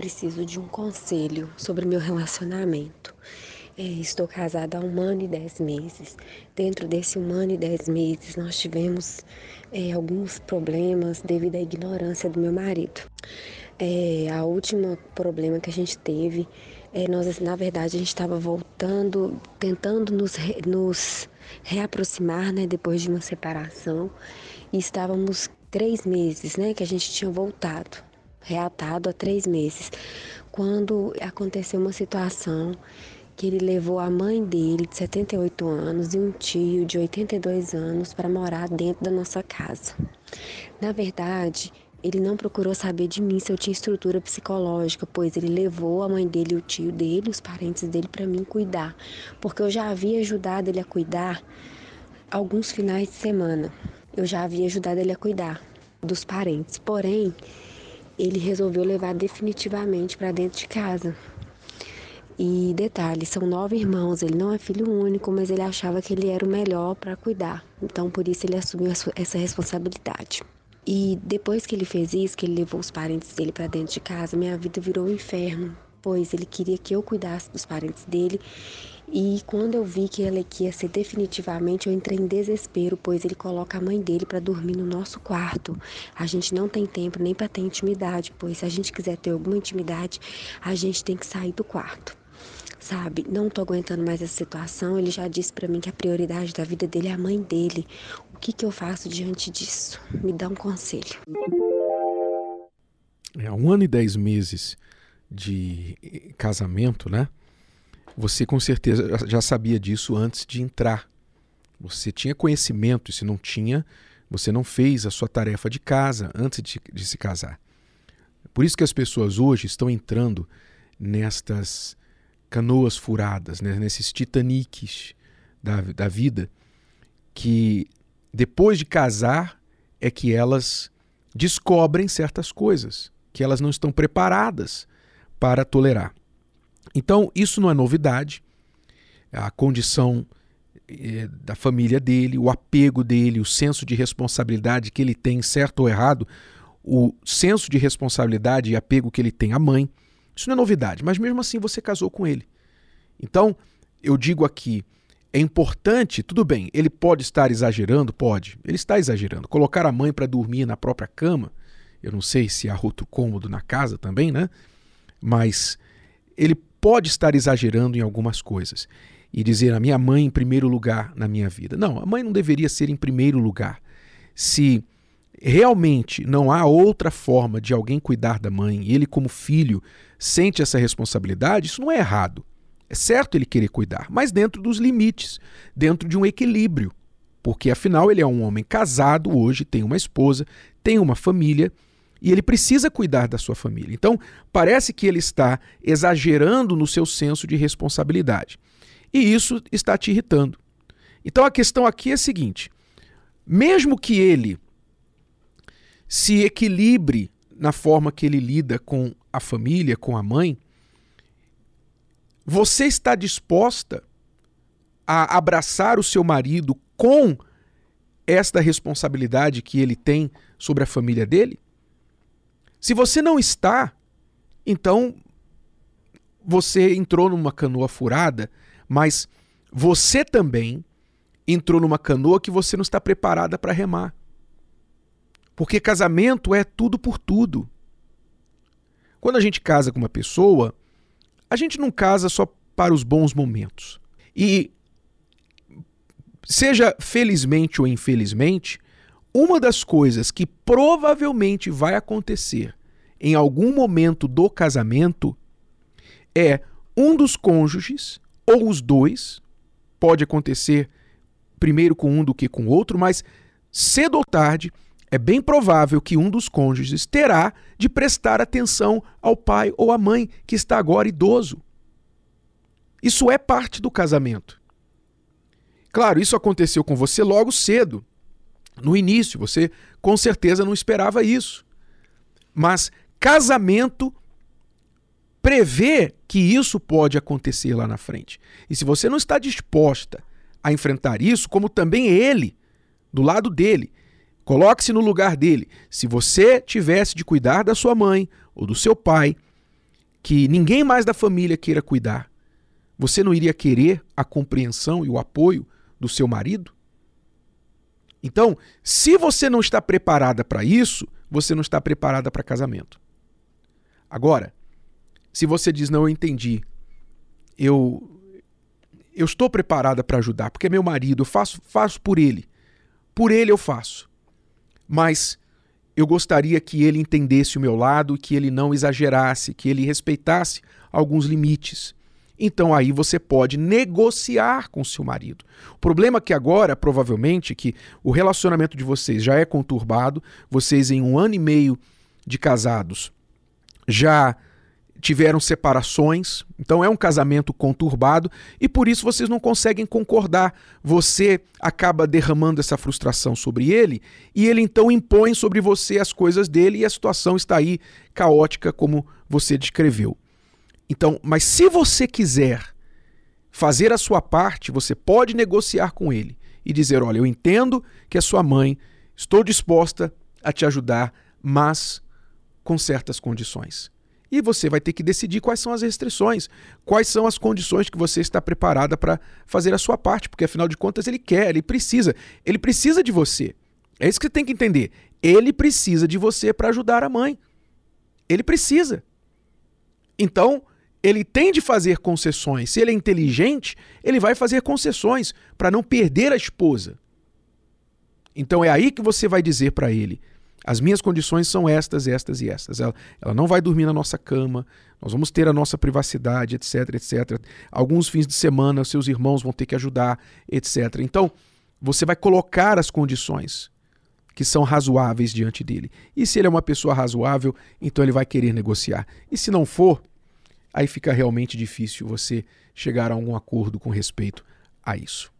preciso de um conselho sobre meu relacionamento. É, estou casada há um ano e dez meses. Dentro desse um ano e dez meses, nós tivemos é, alguns problemas devido à ignorância do meu marido. É, a última problema que a gente teve, é, nós na verdade a gente estava voltando, tentando nos, re, nos reaproximar, né, depois de uma separação, e estávamos três meses, né, que a gente tinha voltado, reatado há três meses, quando aconteceu uma situação que ele levou a mãe dele, de 78 anos, e um tio de 82 anos para morar dentro da nossa casa. Na verdade, ele não procurou saber de mim se eu tinha estrutura psicológica, pois ele levou a mãe dele, o tio dele, os parentes dele para mim cuidar, porque eu já havia ajudado ele a cuidar alguns finais de semana. Eu já havia ajudado ele a cuidar dos parentes, porém, ele resolveu levar definitivamente para dentro de casa, e detalhe, são nove irmãos, ele não é filho único, mas ele achava que ele era o melhor para cuidar. Então, por isso ele assumiu essa responsabilidade. E depois que ele fez isso, que ele levou os parentes dele para dentro de casa, minha vida virou um inferno, pois ele queria que eu cuidasse dos parentes dele. E quando eu vi que ele ia ser definitivamente, eu entrei em desespero, pois ele coloca a mãe dele para dormir no nosso quarto. A gente não tem tempo nem para ter intimidade, pois se a gente quiser ter alguma intimidade, a gente tem que sair do quarto sabe? Não tô aguentando mais essa situação. Ele já disse para mim que a prioridade da vida dele é a mãe dele. O que que eu faço diante disso? Me dá um conselho. É um ano e dez meses de casamento, né? Você com certeza já sabia disso antes de entrar. Você tinha conhecimento, e se não tinha, você não fez a sua tarefa de casa antes de, de se casar. Por isso que as pessoas hoje estão entrando nestas canoas furadas, né? nesses titaniques da, da vida, que depois de casar é que elas descobrem certas coisas que elas não estão preparadas para tolerar. Então, isso não é novidade. A condição eh, da família dele, o apego dele, o senso de responsabilidade que ele tem, certo ou errado, o senso de responsabilidade e apego que ele tem à mãe, isso não é novidade, mas mesmo assim você casou com ele. Então, eu digo aqui, é importante, tudo bem, ele pode estar exagerando, pode, ele está exagerando. Colocar a mãe para dormir na própria cama, eu não sei se há outro cômodo na casa também, né? Mas ele pode estar exagerando em algumas coisas e dizer a minha mãe em primeiro lugar na minha vida. Não, a mãe não deveria ser em primeiro lugar. Se realmente não há outra forma de alguém cuidar da mãe e ele, como filho, sente essa responsabilidade, isso não é errado. É certo ele querer cuidar, mas dentro dos limites, dentro de um equilíbrio. Porque afinal ele é um homem casado hoje, tem uma esposa, tem uma família e ele precisa cuidar da sua família. Então, parece que ele está exagerando no seu senso de responsabilidade. E isso está te irritando. Então a questão aqui é a seguinte: mesmo que ele se equilibre na forma que ele lida com a família, com a mãe, você está disposta a abraçar o seu marido com esta responsabilidade que ele tem sobre a família dele? Se você não está, então você entrou numa canoa furada, mas você também entrou numa canoa que você não está preparada para remar. Porque casamento é tudo por tudo. Quando a gente casa com uma pessoa, a gente não casa só para os bons momentos. E seja felizmente ou infelizmente, uma das coisas que provavelmente vai acontecer em algum momento do casamento é um dos cônjuges ou os dois, pode acontecer primeiro com um do que com o outro, mas cedo ou tarde é bem provável que um dos cônjuges terá de prestar atenção ao pai ou à mãe que está agora idoso. Isso é parte do casamento. Claro, isso aconteceu com você logo cedo, no início, você com certeza não esperava isso. Mas casamento prevê que isso pode acontecer lá na frente. E se você não está disposta a enfrentar isso, como também ele, do lado dele, Coloque-se no lugar dele. Se você tivesse de cuidar da sua mãe ou do seu pai, que ninguém mais da família queira cuidar, você não iria querer a compreensão e o apoio do seu marido? Então, se você não está preparada para isso, você não está preparada para casamento. Agora, se você diz não, eu entendi, eu eu estou preparada para ajudar, porque é meu marido, eu faço faço por ele. Por ele eu faço. Mas eu gostaria que ele entendesse o meu lado, que ele não exagerasse, que ele respeitasse alguns limites. Então aí você pode negociar com seu marido. O problema é que agora, provavelmente, que o relacionamento de vocês já é conturbado, vocês em um ano e meio de casados já tiveram separações, então é um casamento conturbado e por isso vocês não conseguem concordar. Você acaba derramando essa frustração sobre ele e ele então impõe sobre você as coisas dele e a situação está aí caótica como você descreveu. Então, mas se você quiser fazer a sua parte, você pode negociar com ele e dizer: "Olha, eu entendo que é sua mãe, estou disposta a te ajudar, mas com certas condições." E você vai ter que decidir quais são as restrições, quais são as condições que você está preparada para fazer a sua parte, porque afinal de contas ele quer, ele precisa, ele precisa de você. É isso que você tem que entender. Ele precisa de você para ajudar a mãe. Ele precisa. Então, ele tem de fazer concessões. Se ele é inteligente, ele vai fazer concessões para não perder a esposa. Então é aí que você vai dizer para ele: as minhas condições são estas, estas e estas. Ela, ela não vai dormir na nossa cama, nós vamos ter a nossa privacidade, etc, etc. Alguns fins de semana, seus irmãos vão ter que ajudar, etc. Então, você vai colocar as condições que são razoáveis diante dele. E se ele é uma pessoa razoável, então ele vai querer negociar. E se não for, aí fica realmente difícil você chegar a algum acordo com respeito a isso.